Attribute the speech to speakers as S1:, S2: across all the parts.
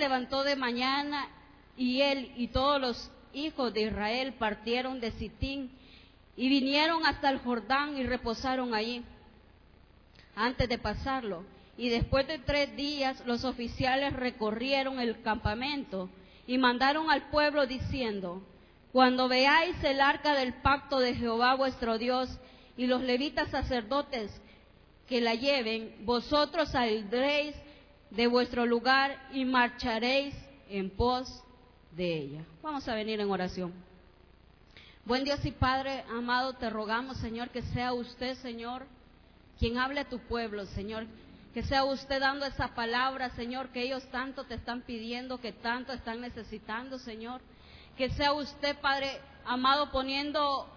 S1: levantó de mañana y él y todos los hijos de Israel partieron de Sitín y vinieron hasta el Jordán y reposaron allí antes de pasarlo. Y después de tres días los oficiales recorrieron el campamento y mandaron al pueblo diciendo, cuando veáis el arca del pacto de Jehová vuestro Dios y los levitas sacerdotes que la lleven, vosotros saldréis de vuestro lugar y marcharéis en pos de ella. Vamos a venir en oración. Buen Dios y Padre amado, te rogamos, Señor, que sea usted, Señor, quien hable a tu pueblo, Señor. Que sea usted dando esa palabra, Señor, que ellos tanto te están pidiendo, que tanto están necesitando, Señor. Que sea usted, Padre amado, poniendo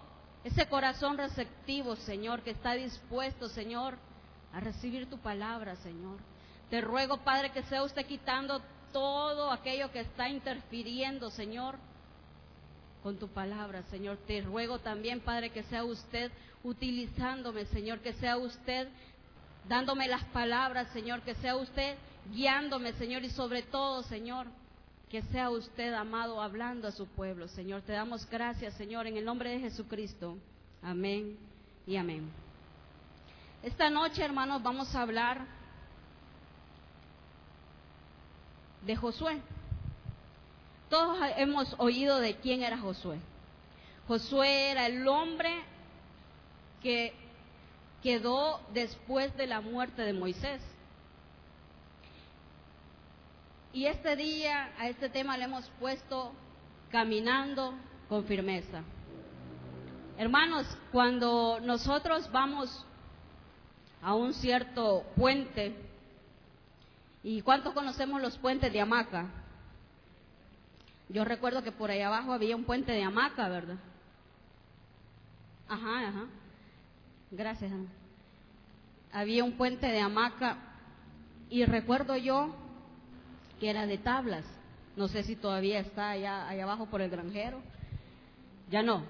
S1: ese corazón receptivo, Señor, que está dispuesto, Señor, a recibir tu palabra, Señor. Te ruego, Padre, que sea usted quitando todo aquello que está interfiriendo, Señor, con tu palabra, Señor. Te ruego también, Padre, que sea usted utilizándome, Señor, que sea usted dándome las palabras, Señor, que sea usted guiándome, Señor, y sobre todo, Señor, que sea usted, amado, hablando a su pueblo, Señor. Te damos gracias, Señor, en el nombre de Jesucristo. Amén y amén. Esta noche, hermanos, vamos a hablar de Josué. Todos hemos oído de quién era Josué. Josué era el hombre que quedó después de la muerte de Moisés. Y este día a este tema le hemos puesto caminando con firmeza. Hermanos, cuando nosotros vamos a un cierto puente, ¿y cuántos conocemos los puentes de hamaca? Yo recuerdo que por ahí abajo había un puente de hamaca, ¿verdad? Ajá, ajá. Gracias. Había un puente de hamaca y recuerdo yo que era de tablas. No sé si todavía está allá, allá abajo por el granjero. Ya no,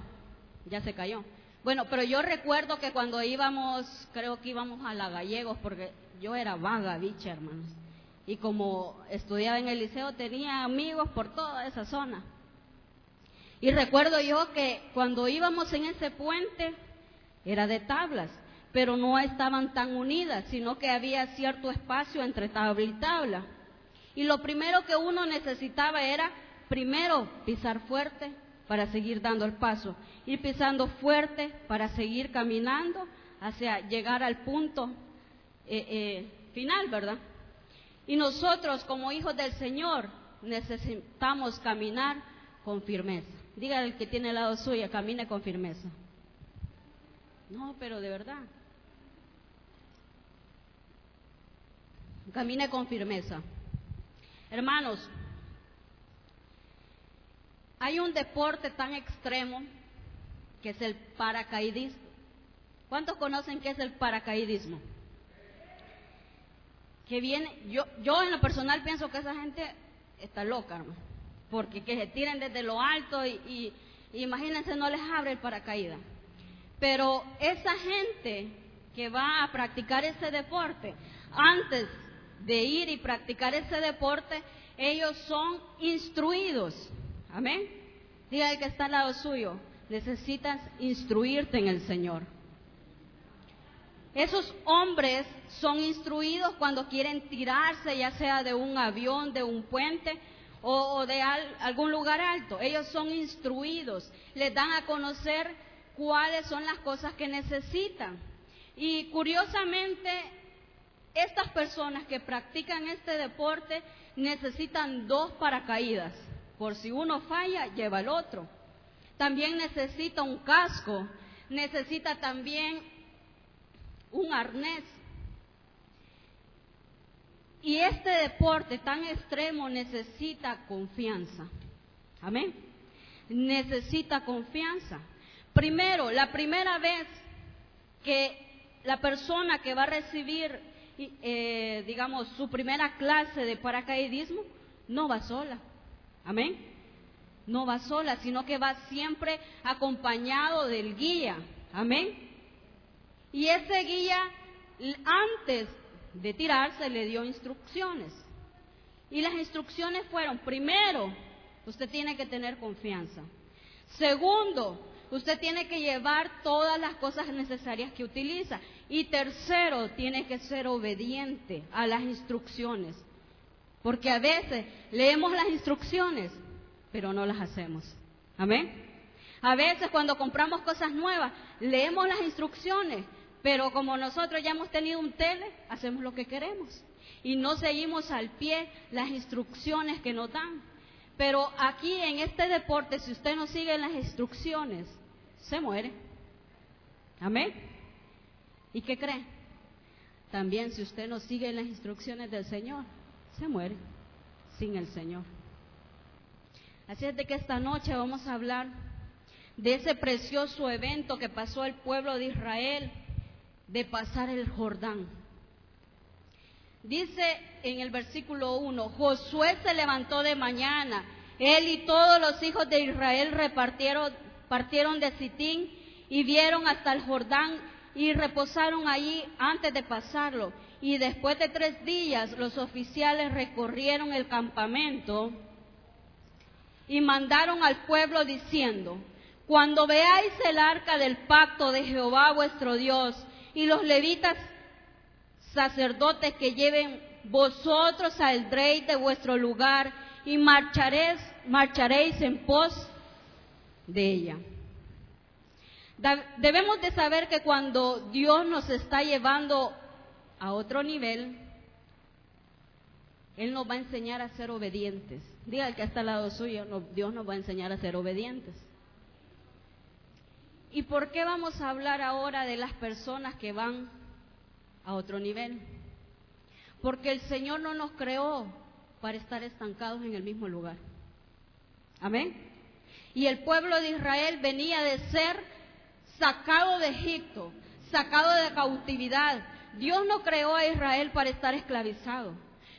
S1: ya se cayó. Bueno, pero yo recuerdo que cuando íbamos, creo que íbamos a la Gallegos, porque yo era vaga, bicha, hermanos. Y como estudiaba en el liceo, tenía amigos por toda esa zona. Y recuerdo yo que cuando íbamos en ese puente, era de tablas, pero no estaban tan unidas, sino que había cierto espacio entre tabla y tabla. Y lo primero que uno necesitaba era, primero, pisar fuerte para seguir dando el paso, ir pisando fuerte para seguir caminando hacia llegar al punto eh, eh, final, ¿verdad? Y nosotros como hijos del Señor necesitamos caminar con firmeza. Diga el que tiene el lado suyo, camine con firmeza. No, pero de verdad. Camine con firmeza. Hermanos, hay un deporte tan extremo que es el paracaidismo. ¿Cuántos conocen qué es el paracaidismo? Que viene, yo, yo en lo personal pienso que esa gente está loca, hermano, porque que se tiren desde lo alto y, imagínense no les abre el paracaídas. Pero esa gente que va a practicar ese deporte, antes de ir y practicar ese deporte, ellos son instruidos. Amén. Diga que está al lado suyo, necesitas instruirte en el Señor. Esos hombres son instruidos cuando quieren tirarse, ya sea de un avión, de un puente o, de algún lugar alto. Ellos son instruidos, les dan a conocer cuáles son las cosas que necesitan. Y curiosamente, estas personas que practican este deporte necesitan dos paracaídas. Por si uno falla, lleva el otro. También necesita un casco, necesita también un arnés. Y este deporte tan extremo necesita confianza. Amén. Necesita confianza. Primero, la primera vez que la persona que va a recibir, eh, digamos, su primera clase de paracaidismo, no va sola. Amén. No va sola, sino que va siempre acompañado del guía. Amén. Y ese guía, antes de tirarse, le dio instrucciones. Y las instrucciones fueron, primero, usted tiene que tener confianza. Segundo, usted tiene que llevar todas las cosas necesarias que utiliza. Y tercero, tiene que ser obediente a las instrucciones. Porque a veces leemos las instrucciones, pero no las hacemos. Amén. A veces cuando compramos cosas nuevas, leemos las instrucciones, pero como nosotros ya hemos tenido un tele, hacemos lo que queremos. Y no seguimos al pie las instrucciones que nos dan. Pero aquí en este deporte, si usted no sigue las instrucciones, se muere. Amén. ¿Y qué cree? También si usted no sigue las instrucciones del Señor, se muere sin el Señor. Así es de que esta noche vamos a hablar de ese precioso evento que pasó el pueblo de Israel de pasar el Jordán. Dice en el versículo 1, Josué se levantó de mañana, él y todos los hijos de Israel repartieron, partieron de Sitín y vieron hasta el Jordán y reposaron allí antes de pasarlo. Y después de tres días los oficiales recorrieron el campamento y mandaron al pueblo diciendo, cuando veáis el arca del pacto de Jehová vuestro Dios y los levitas sacerdotes que lleven vosotros al rey de vuestro lugar y marcharéis, marcharéis en pos de ella. Debemos de saber que cuando Dios nos está llevando a otro nivel, Él nos va a enseñar a ser obedientes. Diga que está al lado suyo, Dios nos va a enseñar a ser obedientes. ¿Y por qué vamos a hablar ahora de las personas que van a otro nivel? Porque el Señor no nos creó para estar estancados en el mismo lugar. Amén. Y el pueblo de Israel venía de ser sacado de Egipto, sacado de cautividad. Dios no creó a Israel para estar esclavizado.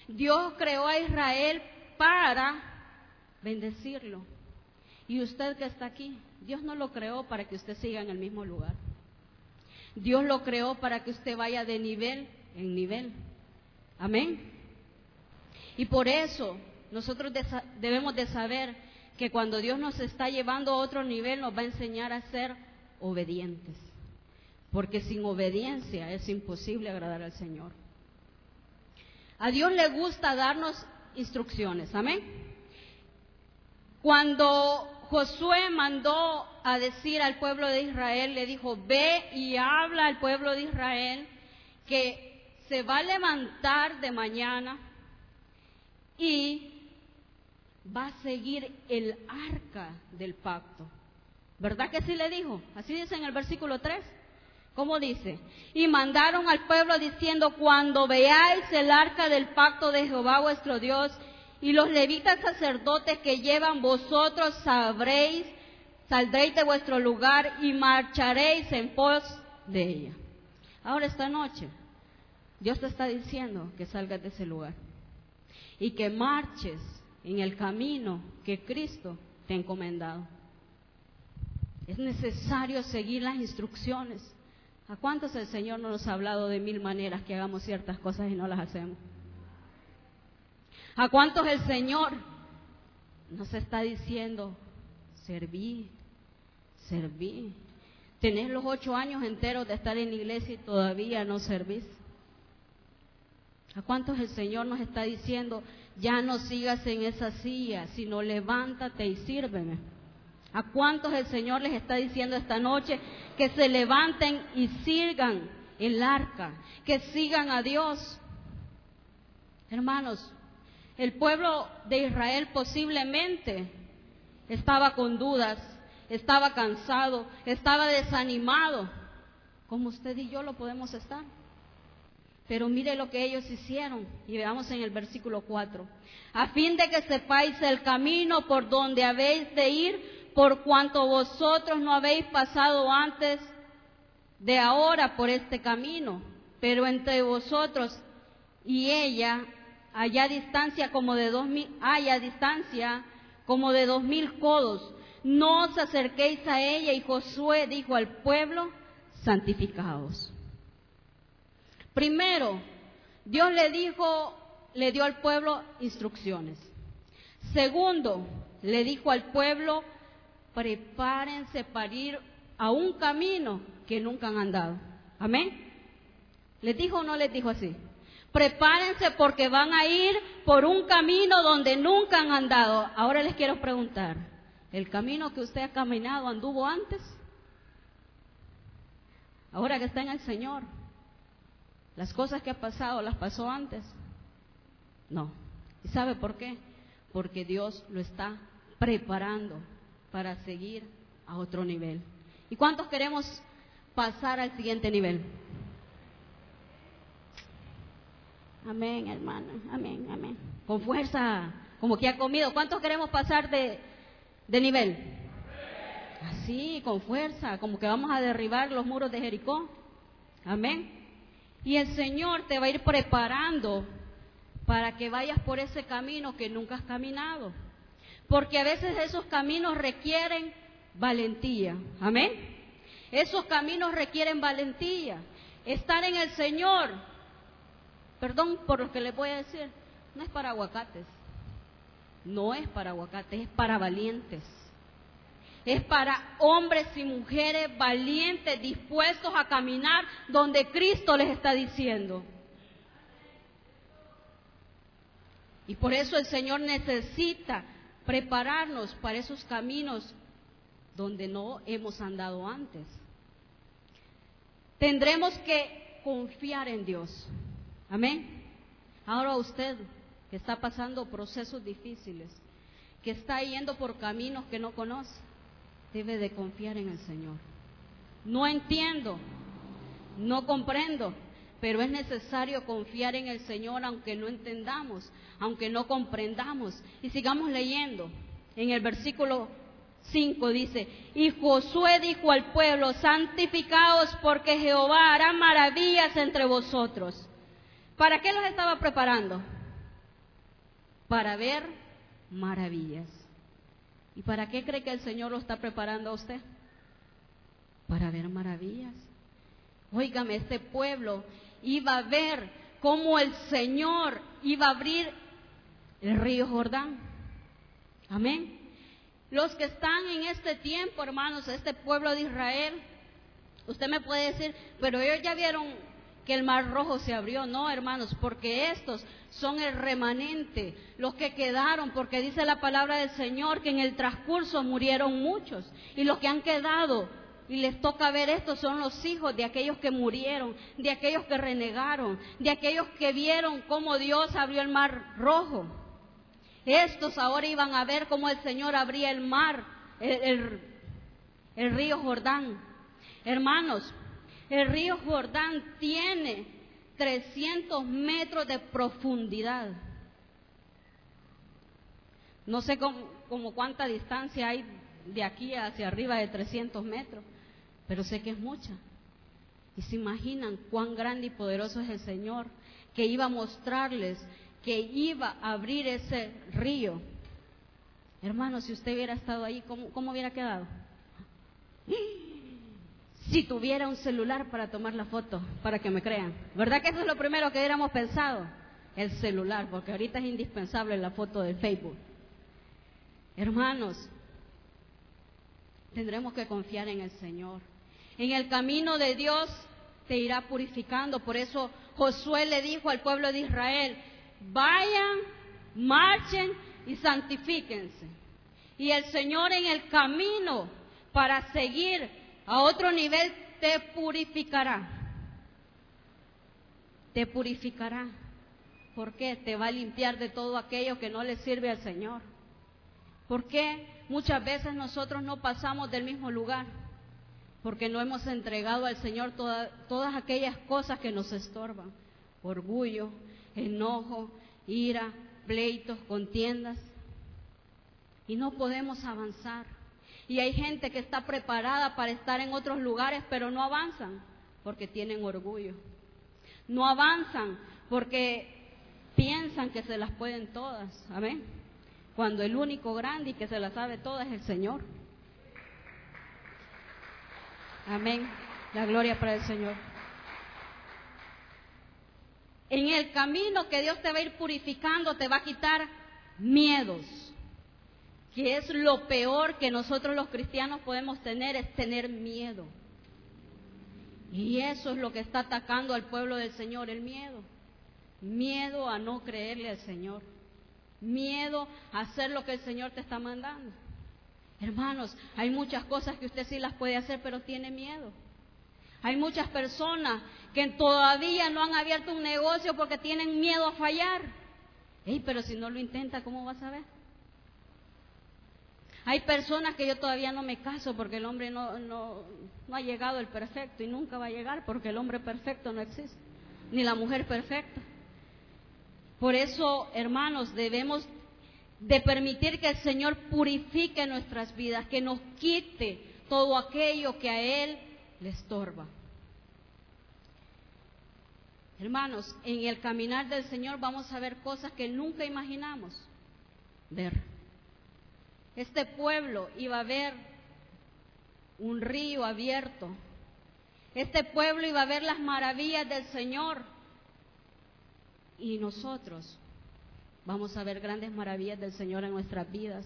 S1: Dios creó a Israel para bendecirlo. Y usted que está aquí, Dios no lo creó para que usted siga en el mismo lugar. Dios lo creó para que usted vaya de nivel en nivel. Amén. Y por eso nosotros debemos de saber que cuando Dios nos está llevando a otro nivel nos va a enseñar a ser obedientes. Porque sin obediencia es imposible agradar al Señor. A Dios le gusta darnos instrucciones. Amén. Cuando Josué mandó a decir al pueblo de Israel, le dijo, ve y habla al pueblo de Israel que se va a levantar de mañana y va a seguir el arca del pacto. ¿Verdad que sí le dijo? Así dice en el versículo 3. ¿Cómo dice? Y mandaron al pueblo diciendo, cuando veáis el arca del pacto de Jehová vuestro Dios y los levitas sacerdotes que llevan vosotros sabréis, saldréis de vuestro lugar y marcharéis en pos de ella. Ahora esta noche, Dios te está diciendo que salgas de ese lugar y que marches en el camino que Cristo te ha encomendado. Es necesario seguir las instrucciones. ¿A cuántos el Señor no nos ha hablado de mil maneras que hagamos ciertas cosas y no las hacemos? ¿A cuántos el Señor nos está diciendo, serví, serví? Tenés los ocho años enteros de estar en la iglesia y todavía no servís. ¿A cuántos el Señor nos está diciendo, ya no sigas en esa silla, sino levántate y sírveme? ¿A cuántos el Señor les está diciendo esta noche que se levanten y sirvan el arca, que sigan a Dios? Hermanos, el pueblo de Israel posiblemente estaba con dudas, estaba cansado, estaba desanimado, como usted y yo lo podemos estar. Pero mire lo que ellos hicieron y veamos en el versículo 4. A fin de que sepáis el camino por donde habéis de ir, por cuanto vosotros no habéis pasado antes de ahora por este camino, pero entre vosotros y ella allá distancia como de dos mil, distancia como de dos mil codos. No os acerquéis a ella. Y Josué dijo al pueblo, santificaos. Primero, Dios le dijo le dio al pueblo instrucciones. Segundo, le dijo al pueblo, prepárense para ir a un camino que nunca han andado. Amén. ¿Les dijo o no les dijo así? Prepárense porque van a ir por un camino donde nunca han andado. Ahora les quiero preguntar, ¿el camino que usted ha caminado anduvo antes? Ahora que está en el Señor, las cosas que ha pasado las pasó antes. No. ¿Y sabe por qué? Porque Dios lo está preparando para seguir a otro nivel. ¿Y cuántos queremos pasar al siguiente nivel? Amén, hermana. Amén, amén. Con fuerza, como que ha comido. ¿Cuántos queremos pasar de, de nivel? Así, con fuerza, como que vamos a derribar los muros de Jericó. Amén. Y el Señor te va a ir preparando para que vayas por ese camino que nunca has caminado. Porque a veces esos caminos requieren valentía. Amén. Esos caminos requieren valentía. Estar en el Señor, perdón por lo que le voy a decir, no es para aguacates. No es para aguacates, es para valientes. Es para hombres y mujeres valientes, dispuestos a caminar donde Cristo les está diciendo. Y por eso el Señor necesita prepararnos para esos caminos donde no hemos andado antes. Tendremos que confiar en Dios. Amén. Ahora usted que está pasando procesos difíciles, que está yendo por caminos que no conoce, debe de confiar en el Señor. No entiendo, no comprendo, pero es necesario confiar en el Señor aunque no entendamos, aunque no comprendamos. Y sigamos leyendo. En el versículo 5 dice, y Josué dijo al pueblo, santificaos porque Jehová hará maravillas entre vosotros. ¿Para qué los estaba preparando? Para ver maravillas. ¿Y para qué cree que el Señor lo está preparando a usted? Para ver maravillas. Óigame, este pueblo iba a ver cómo el Señor iba a abrir el río Jordán. Amén. Los que están en este tiempo, hermanos, este pueblo de Israel, usted me puede decir, pero ellos ya vieron que el mar rojo se abrió. No, hermanos, porque estos son el remanente, los que quedaron, porque dice la palabra del Señor que en el transcurso murieron muchos. Y los que han quedado y les toca ver esto son los hijos de aquellos que murieron, de aquellos que renegaron, de aquellos que vieron cómo Dios abrió el mar rojo. Estos ahora iban a ver cómo el Señor abría el mar, el, río Jordán. Hermanos, el río Jordán tiene 300 metros de profundidad. No sé cómo, cuánta distancia hay de aquí hacia arriba de 300 metros, pero sé que es mucha. Y se imaginan cuán grande y poderoso es el Señor, que iba a mostrarles que iba a abrir ese río. Hermano, si usted hubiera estado ahí, ¿cómo, cómo hubiera quedado? Si tuviera un celular para tomar la foto, para que me crean. ¿Verdad que eso es lo primero que hubiéramos pensado? El celular, porque ahorita es indispensable la foto del Facebook. Hermanos, tendremos que confiar en el Señor. En el camino de Dios te irá purificando. Por eso Josué le dijo al pueblo de Israel, vayan, marchen y santifíquense. Y el Señor en el camino para seguir a otro nivel te purificará. Te purificará. ¿Por qué? Te va a limpiar de todo aquello que no le sirve al Señor. ¿Por qué muchas veces nosotros no pasamos del mismo lugar? Porque no hemos entregado al Señor todas aquellas cosas que nos estorban. Orgullo, enojo, ira, pleitos, contiendas. Y no podemos avanzar. Y hay gente que está preparada para estar en otros lugares, pero no avanzan porque tienen orgullo. No avanzan porque piensan que se las pueden todas. Amén. Cuando el único grande y que se las sabe todas es el Señor. Amén. La gloria para el Señor. En el camino que Dios te va a ir purificando, te va a quitar miedos, que es lo peor que nosotros los cristianos podemos tener, es tener miedo. Y eso es lo que está atacando al pueblo del Señor, el miedo. Miedo a no creerle al Señor. Miedo a hacer lo que el Señor te está mandando. Hermanos, hay muchas cosas que usted sí las puede hacer, pero tiene miedo. Hay muchas personas que todavía no han abierto un negocio porque tienen miedo a fallar. Ey, pero si no lo intenta, ¿cómo vas a ver? Hay personas que yo todavía no me caso porque el hombre no, no, no ha llegado el perfecto y nunca va a llegar porque el hombre perfecto no existe, ni la mujer perfecta. Por eso, hermanos, debemos de permitir que el Señor purifique nuestras vidas, que nos quite todo aquello que a Él le estorba. Hermanos, en el caminar del Señor vamos a ver cosas que nunca imaginamos ver. Este pueblo iba a ver un río abierto. Este pueblo iba a ver las maravillas del Señor. Y nosotros vamos a ver grandes maravillas del Señor en nuestras vidas.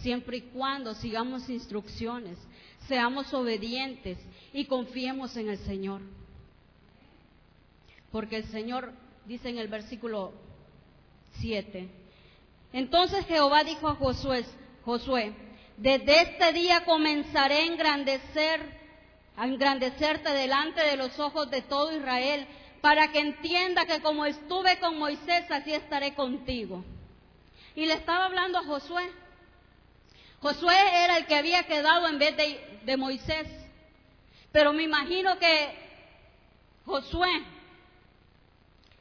S1: Siempre y cuando sigamos instrucciones, seamos obedientes y confiemos en el Señor. Porque el Señor dice en el versículo 7, entonces Jehová dijo a Josué, Josué, desde este día comenzaré a engrandecer, a engrandecerte delante de los ojos de todo Israel, para que entienda que como estuve con Moisés, así estaré contigo. Y le estaba hablando a Josué. Josué era el que había quedado en vez de, de Moisés. Pero me imagino que Josué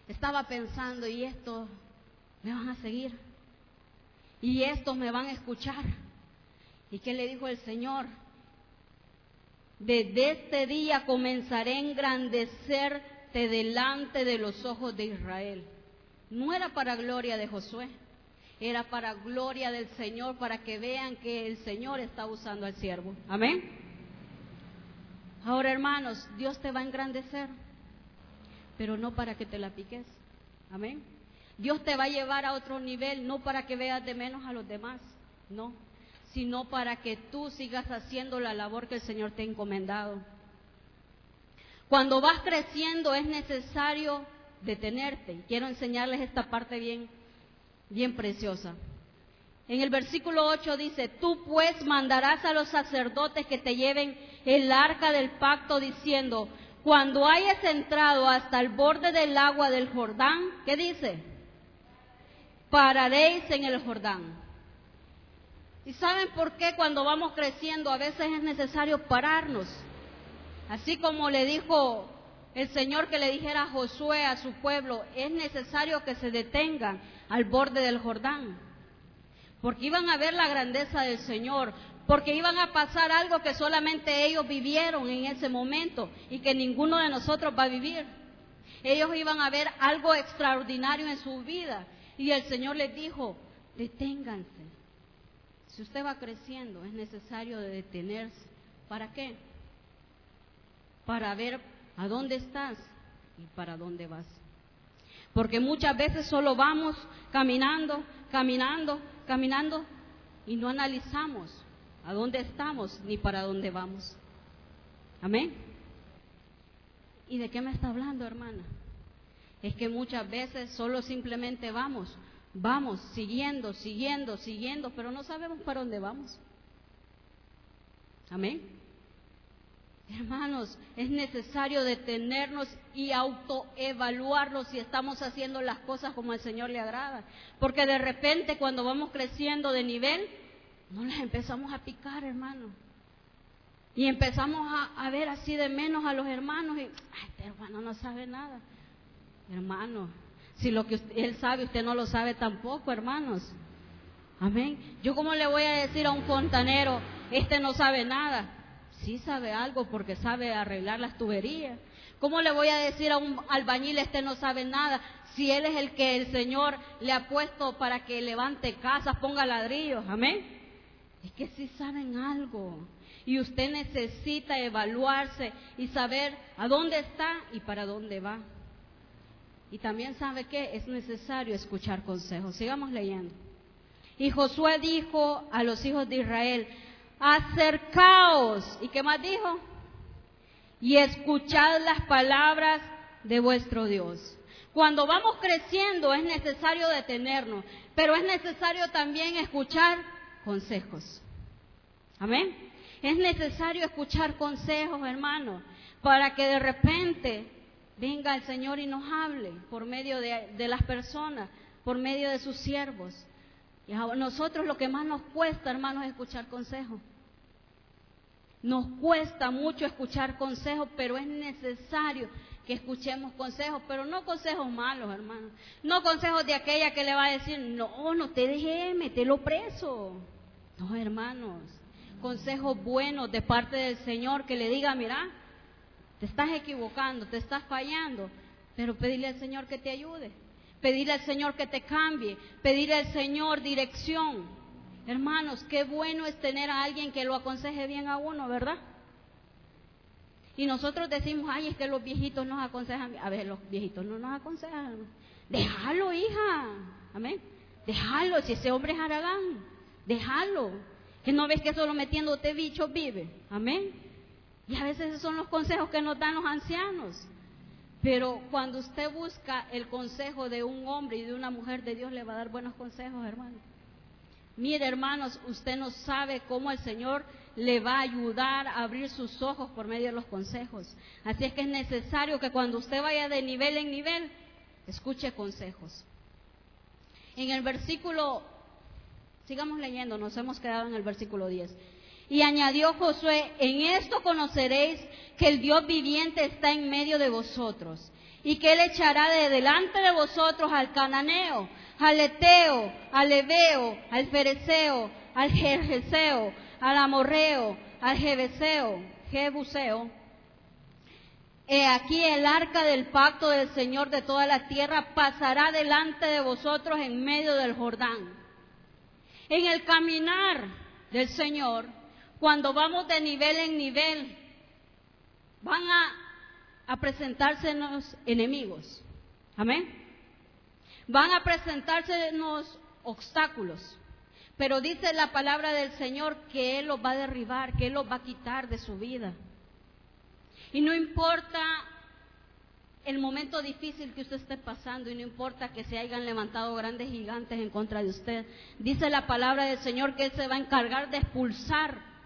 S1: estaba pensando, ¿y esto me van a seguir? Y estos me van a escuchar. ¿Y qué le dijo el Señor? Desde este día comenzaré a engrandecerte delante de los ojos de Israel. No era para gloria de Josué, era para gloria del Señor, para que vean que el Señor está usando al siervo. Amén. Ahora, hermanos, Dios te va a engrandecer, pero no para que te la piques. Amén. Dios te va a llevar a otro nivel, no para que veas de menos a los demás, no, sino para que tú sigas haciendo la labor que el Señor te ha encomendado. Cuando vas creciendo es necesario detenerte. Quiero enseñarles esta parte bien, bien preciosa. En el versículo 8 dice, tú pues mandarás a los sacerdotes que te lleven el arca del pacto diciendo, cuando hayas entrado hasta el borde del agua del Jordán, ¿qué dice? Pararéis en el Jordán. ¿Y saben por qué cuando vamos creciendo a veces es necesario pararnos? Así como le dijo el Señor que le dijera a Josué, a su pueblo, es necesario que se detengan al borde del Jordán. Porque iban a ver la grandeza del Señor, porque iban a pasar algo que solamente ellos vivieron en ese momento y que ninguno de nosotros va a vivir. Ellos iban a ver algo extraordinario en su vida y el Señor les dijo, deténganse. Si usted va creciendo, es necesario detenerse. ¿Para qué? Para ver a dónde estás y para dónde vas. Porque muchas veces solo vamos caminando, caminando, caminando y no analizamos a dónde estamos ni para dónde vamos. Amén. ¿Y de qué me está hablando, hermana? Es que muchas veces solo simplemente vamos, vamos siguiendo, siguiendo, siguiendo, pero no sabemos para dónde vamos. Amén. Hermanos, es necesario detenernos y autoevaluarnos si estamos haciendo las cosas como al Señor le agrada. Porque de repente cuando vamos creciendo de nivel, no las empezamos a picar, hermano. Y empezamos a, a ver así de menos a los hermanos y, ay, este hermano no sabe nada. Hermano, si lo que él sabe, usted no lo sabe tampoco, hermanos. Amén. Yo cómo le voy a decir a un fontanero, este no sabe nada. Sí sabe algo porque sabe arreglar las tuberías. ¿Cómo le voy a decir a un albañil, este no sabe nada, si él es el que el Señor le ha puesto para que levante casas, ponga ladrillos? Amén. Es que sí saben algo. Y usted necesita evaluarse y saber a dónde está y para dónde va. Y también sabe que es necesario escuchar consejos. Sigamos leyendo. Y Josué dijo a los hijos de Israel, acercaos. ¿Y qué más dijo? Y escuchad las palabras de vuestro Dios. Cuando vamos creciendo es necesario detenernos, pero es necesario también escuchar consejos. Amén. Es necesario escuchar consejos, hermanos, para que de repente venga el Señor y nos hable por medio de, las personas, por medio de sus siervos. Y a nosotros lo que más nos cuesta, hermanos, es escuchar consejos. Nos cuesta mucho escuchar consejos, pero es necesario que escuchemos consejos, pero no consejos malos, hermanos. No consejos de aquella que le va a decir, no, no te dejé, metelo preso. No, hermanos. Consejos buenos de parte del Señor que le diga, mira, te estás equivocando, te estás fallando, pero pedirle al Señor que te ayude, pedirle al Señor que te cambie, pedirle al Señor dirección. Hermanos, qué bueno es tener a alguien que lo aconseje bien a uno, ¿verdad? Y nosotros decimos, ay, es que los viejitos nos aconsejan. A ver, los viejitos no nos aconsejan. Déjalo, hija. Amén. Déjalo, si ese hombre es Aragán. Déjalo. Que no ves que solo metiéndote bichos vive. Amén. Y a veces esos son los consejos que nos dan los ancianos. Pero cuando usted busca el consejo de un hombre y de una mujer de Dios, le va a dar buenos consejos, hermano. Mire, hermanos, usted no sabe cómo el Señor le va a ayudar a abrir sus ojos por medio de los consejos. Así es que es necesario que cuando usted vaya de nivel en nivel, escuche consejos. En el versículo, sigamos leyendo, nos hemos quedado en el versículo 10. Y añadió Josué, en esto conoceréis que el Dios viviente está en medio de vosotros y que él echará de delante de vosotros al cananeo, al eteo, al ebeo, al fereceo, al jerjeseo, al amorreo, al jebuseo, jebuseo. He aquí el arca del pacto del Señor de toda la tierra pasará delante de vosotros en medio del Jordán. En el caminar del Señor, cuando vamos de nivel en nivel, van a, a presentársenos enemigos. Amén. Van a presentársenos obstáculos. Pero dice la palabra del Señor que Él los va a derribar, que Él los va a quitar de su vida. Y no importa el momento difícil que usted esté pasando y no importa que se hayan levantado grandes gigantes en contra de usted. Dice la palabra del Señor que Él se va a encargar de expulsar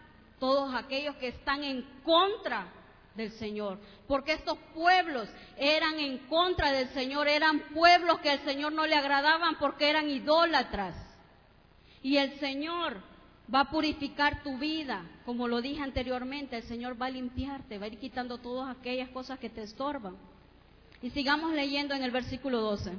S1: todos aquellos que están en contra del Señor. Porque estos pueblos eran en contra del Señor, eran pueblos que al Señor no le agradaban porque eran idólatras. Y el Señor va a purificar tu vida, como lo dije anteriormente, el Señor va a limpiarte, va a ir quitando todas aquellas cosas que te estorban. Y sigamos leyendo en el versículo 12.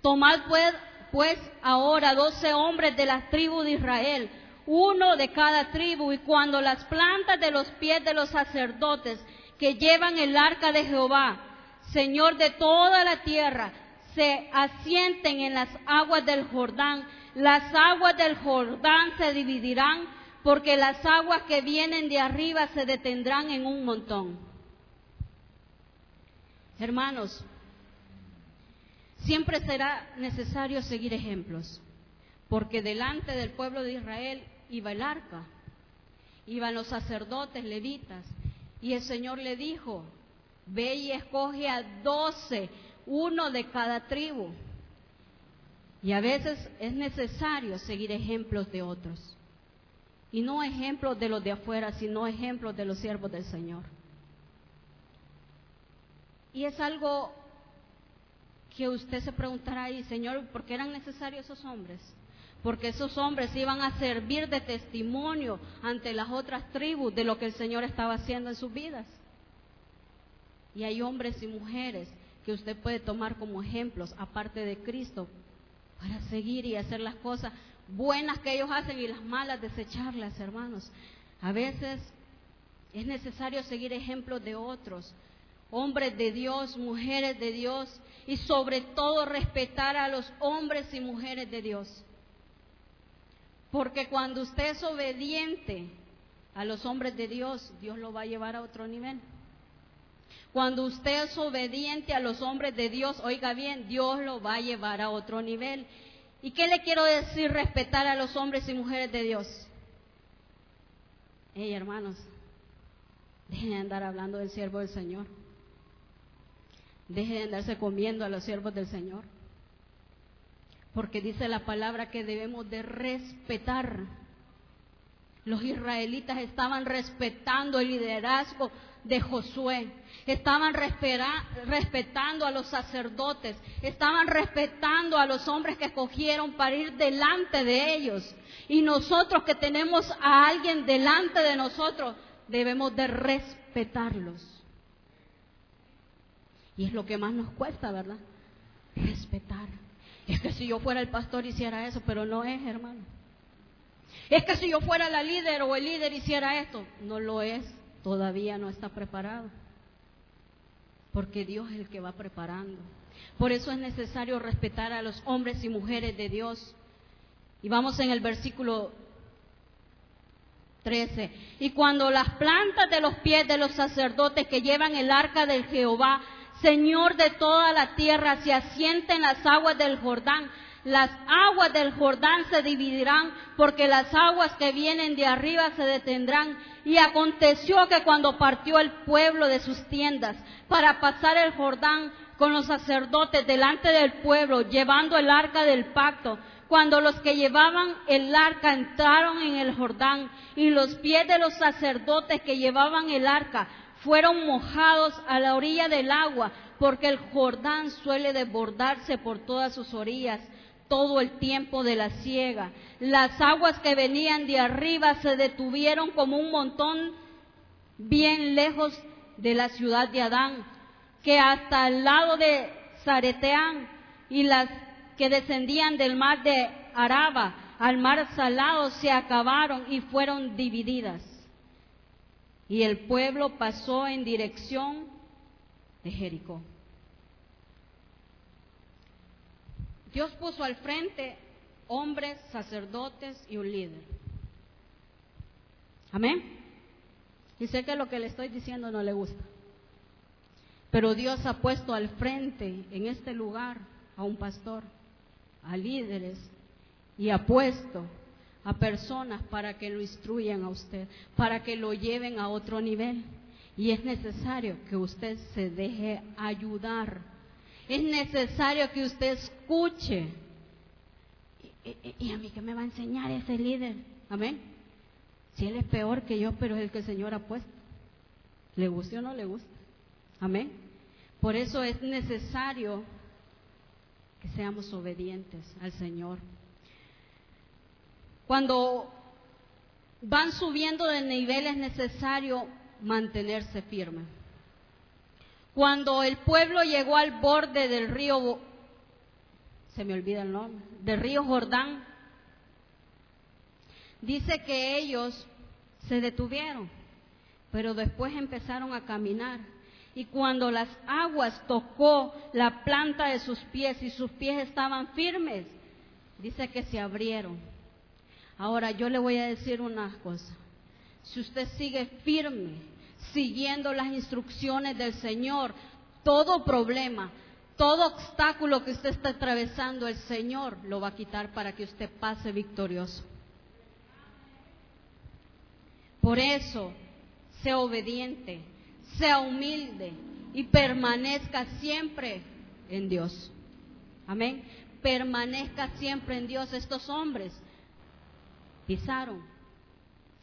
S1: Tomad pues, pues ahora doce hombres de las tribus de Israel, uno de cada tribu, y cuando las plantas de los pies de los sacerdotes que llevan el arca de Jehová, Señor de toda la tierra, se asienten en las aguas del Jordán, las aguas del Jordán se dividirán porque las aguas que vienen de arriba se detendrán en un montón. Hermanos, siempre será necesario seguir ejemplos, porque delante del pueblo de Israel iba el arca, iban los sacerdotes levitas, y el Señor le dijo, ve y escoge a doce, uno de cada tribu. Y a veces es necesario seguir ejemplos de otros. Y no ejemplos de los de afuera, sino ejemplos de los siervos del Señor. Y es algo que usted se preguntará ahí, Señor, ¿por qué eran necesarios esos hombres? Porque esos hombres iban a servir de testimonio ante las otras tribus de lo que el Señor estaba haciendo en sus vidas. Y hay hombres y mujeres que usted puede tomar como ejemplos, aparte de Cristo, para seguir y hacer las cosas buenas que ellos hacen y las malas desecharlas, hermanos. A veces es necesario seguir ejemplos de otros, hombres de Dios, mujeres de Dios, y sobre todo respetar a los hombres y mujeres de Dios. Porque cuando usted es obediente a los hombres de Dios, Dios lo va a llevar a otro nivel. Cuando usted es obediente a los hombres de Dios, oiga bien, Dios lo va a llevar a otro nivel. ¿Y qué le quiero decir respetar a los hombres y mujeres de Dios? Hey, hermanos, dejen de andar hablando del siervo del Señor. Dejen de andarse comiendo a los siervos del Señor. Porque dice la palabra que debemos de respetar. Los israelitas estaban respetando el liderazgo de Josué. Estaban respetando a los sacerdotes, estaban respetando a los hombres que escogieron para ir delante de ellos. Y nosotros que tenemos a alguien delante de nosotros, debemos de respetarlos. Y es lo que más nos cuesta, ¿verdad? Respetar. Es que si yo fuera el pastor hiciera eso, pero no es, hermano. Es que si yo fuera la líder o el líder hiciera esto, no lo es todavía no está preparado. Porque Dios es el que va preparando. Por eso es necesario respetar a los hombres y mujeres de Dios. Y vamos en el versículo 13. Y cuando las plantas de los pies de los sacerdotes que llevan el arca del Jehová, Señor de toda la tierra, se asienten las aguas del Jordán, las aguas del Jordán se dividirán, porque las aguas que vienen de arriba se detendrán. Y aconteció que cuando partió el pueblo de sus tiendas para pasar el Jordán con los sacerdotes delante del pueblo, llevando el arca del pacto, cuando los que llevaban el arca entraron en el Jordán y los pies de los sacerdotes que llevaban el arca fueron mojados a la orilla del agua, porque el Jordán suele desbordarse por todas sus orillas todo el tiempo de la siega. Las aguas que venían de arriba se detuvieron como un montón bien lejos de la ciudad de Adán, que hasta el lado de Zareteán y las que descendían del mar de Araba al mar salado se acabaron y fueron divididas. Y el pueblo pasó en dirección de Jericó. Dios puso al frente hombres, sacerdotes y un líder. Amén. Y sé que lo que le estoy diciendo no le gusta. Pero Dios ha puesto al frente en este lugar a un pastor, a líderes y ha puesto a personas para que lo instruyan a usted, para que lo lleven a otro nivel. Y es necesario que usted se deje ayudar es necesario que usted escuche. ¿Y, a mí qué me va a enseñar ese líder? Amén. Si él es peor que yo, pero es el que el Señor ha puesto. ¿Le guste o no le gusta? Amén. Por eso es necesario que seamos obedientes al Señor. Cuando van subiendo de nivel es necesario mantenerse firme. Cuando el pueblo llegó al borde del río, se me olvida el nombre, del río Jordán, dice que ellos se detuvieron, pero después empezaron a caminar. Y cuando las aguas tocó la planta de sus pies y sus pies estaban firmes, dice que se abrieron. Ahora yo le voy a decir una cosa. Si usted sigue firme siguiendo las instrucciones del Señor. Todo problema, todo obstáculo que usted está atravesando, el Señor lo va a quitar para que usted pase victorioso. Por eso, sea obediente, sea humilde y permanezca siempre en Dios. Amén. Permanezca siempre en Dios. Estos hombres pisaron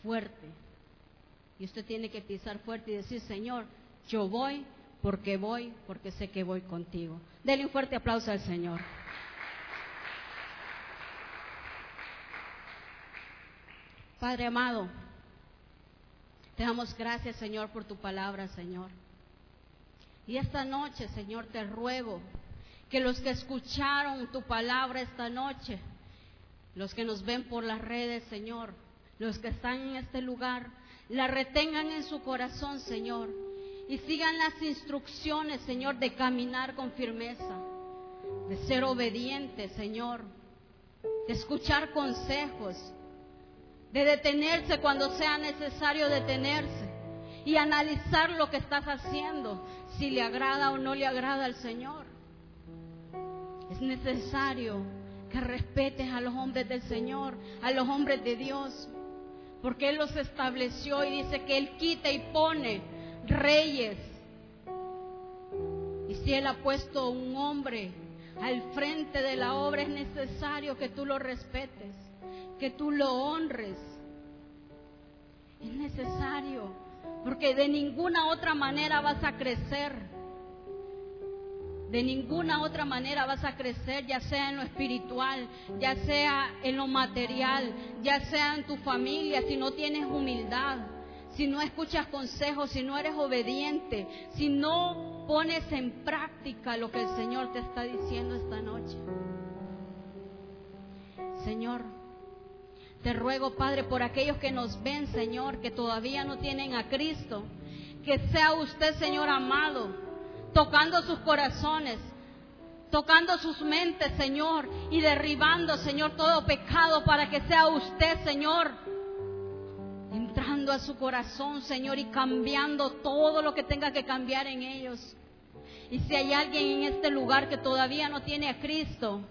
S1: fuerte y usted tiene que pisar fuerte y decir, Señor, yo voy porque voy, porque sé que voy contigo. Dele un fuerte aplauso al Señor. Padre amado, te damos gracias, Señor, por tu palabra, Señor. Y esta noche, Señor, te ruego que los que escucharon tu palabra esta noche, los que nos ven por las redes, Señor, los que están en este lugar, la retengan en su corazón, Señor, y sigan las instrucciones, Señor, de caminar con firmeza, de ser obedientes, Señor, de escuchar consejos, de detenerse cuando sea necesario detenerse y analizar lo que estás haciendo, si le agrada o no le agrada al Señor. Es necesario que respetes a los hombres del Señor, a los hombres de Dios, porque Él los estableció y dice que Él quita y pone reyes. Y si Él ha puesto un hombre al frente de la obra, es necesario que tú lo respetes, que tú lo honres. Es necesario, porque de ninguna otra manera vas a crecer. De ninguna otra manera vas a crecer, ya sea en lo espiritual, ya sea en lo material, ya sea en tu familia, si no tienes humildad, si no escuchas consejos, si no eres obediente, si no pones en práctica lo que el Señor te está diciendo esta noche. Señor, te ruego, Padre, por aquellos que nos ven, Señor, que todavía no tienen a Cristo, que sea usted, Señor amado, tocando sus corazones, tocando sus mentes, Señor, y derribando, Señor, todo pecado para que sea usted, Señor, entrando a su corazón, Señor, y cambiando todo lo que tenga que cambiar en ellos. Y si hay alguien en este lugar que todavía no tiene a Cristo,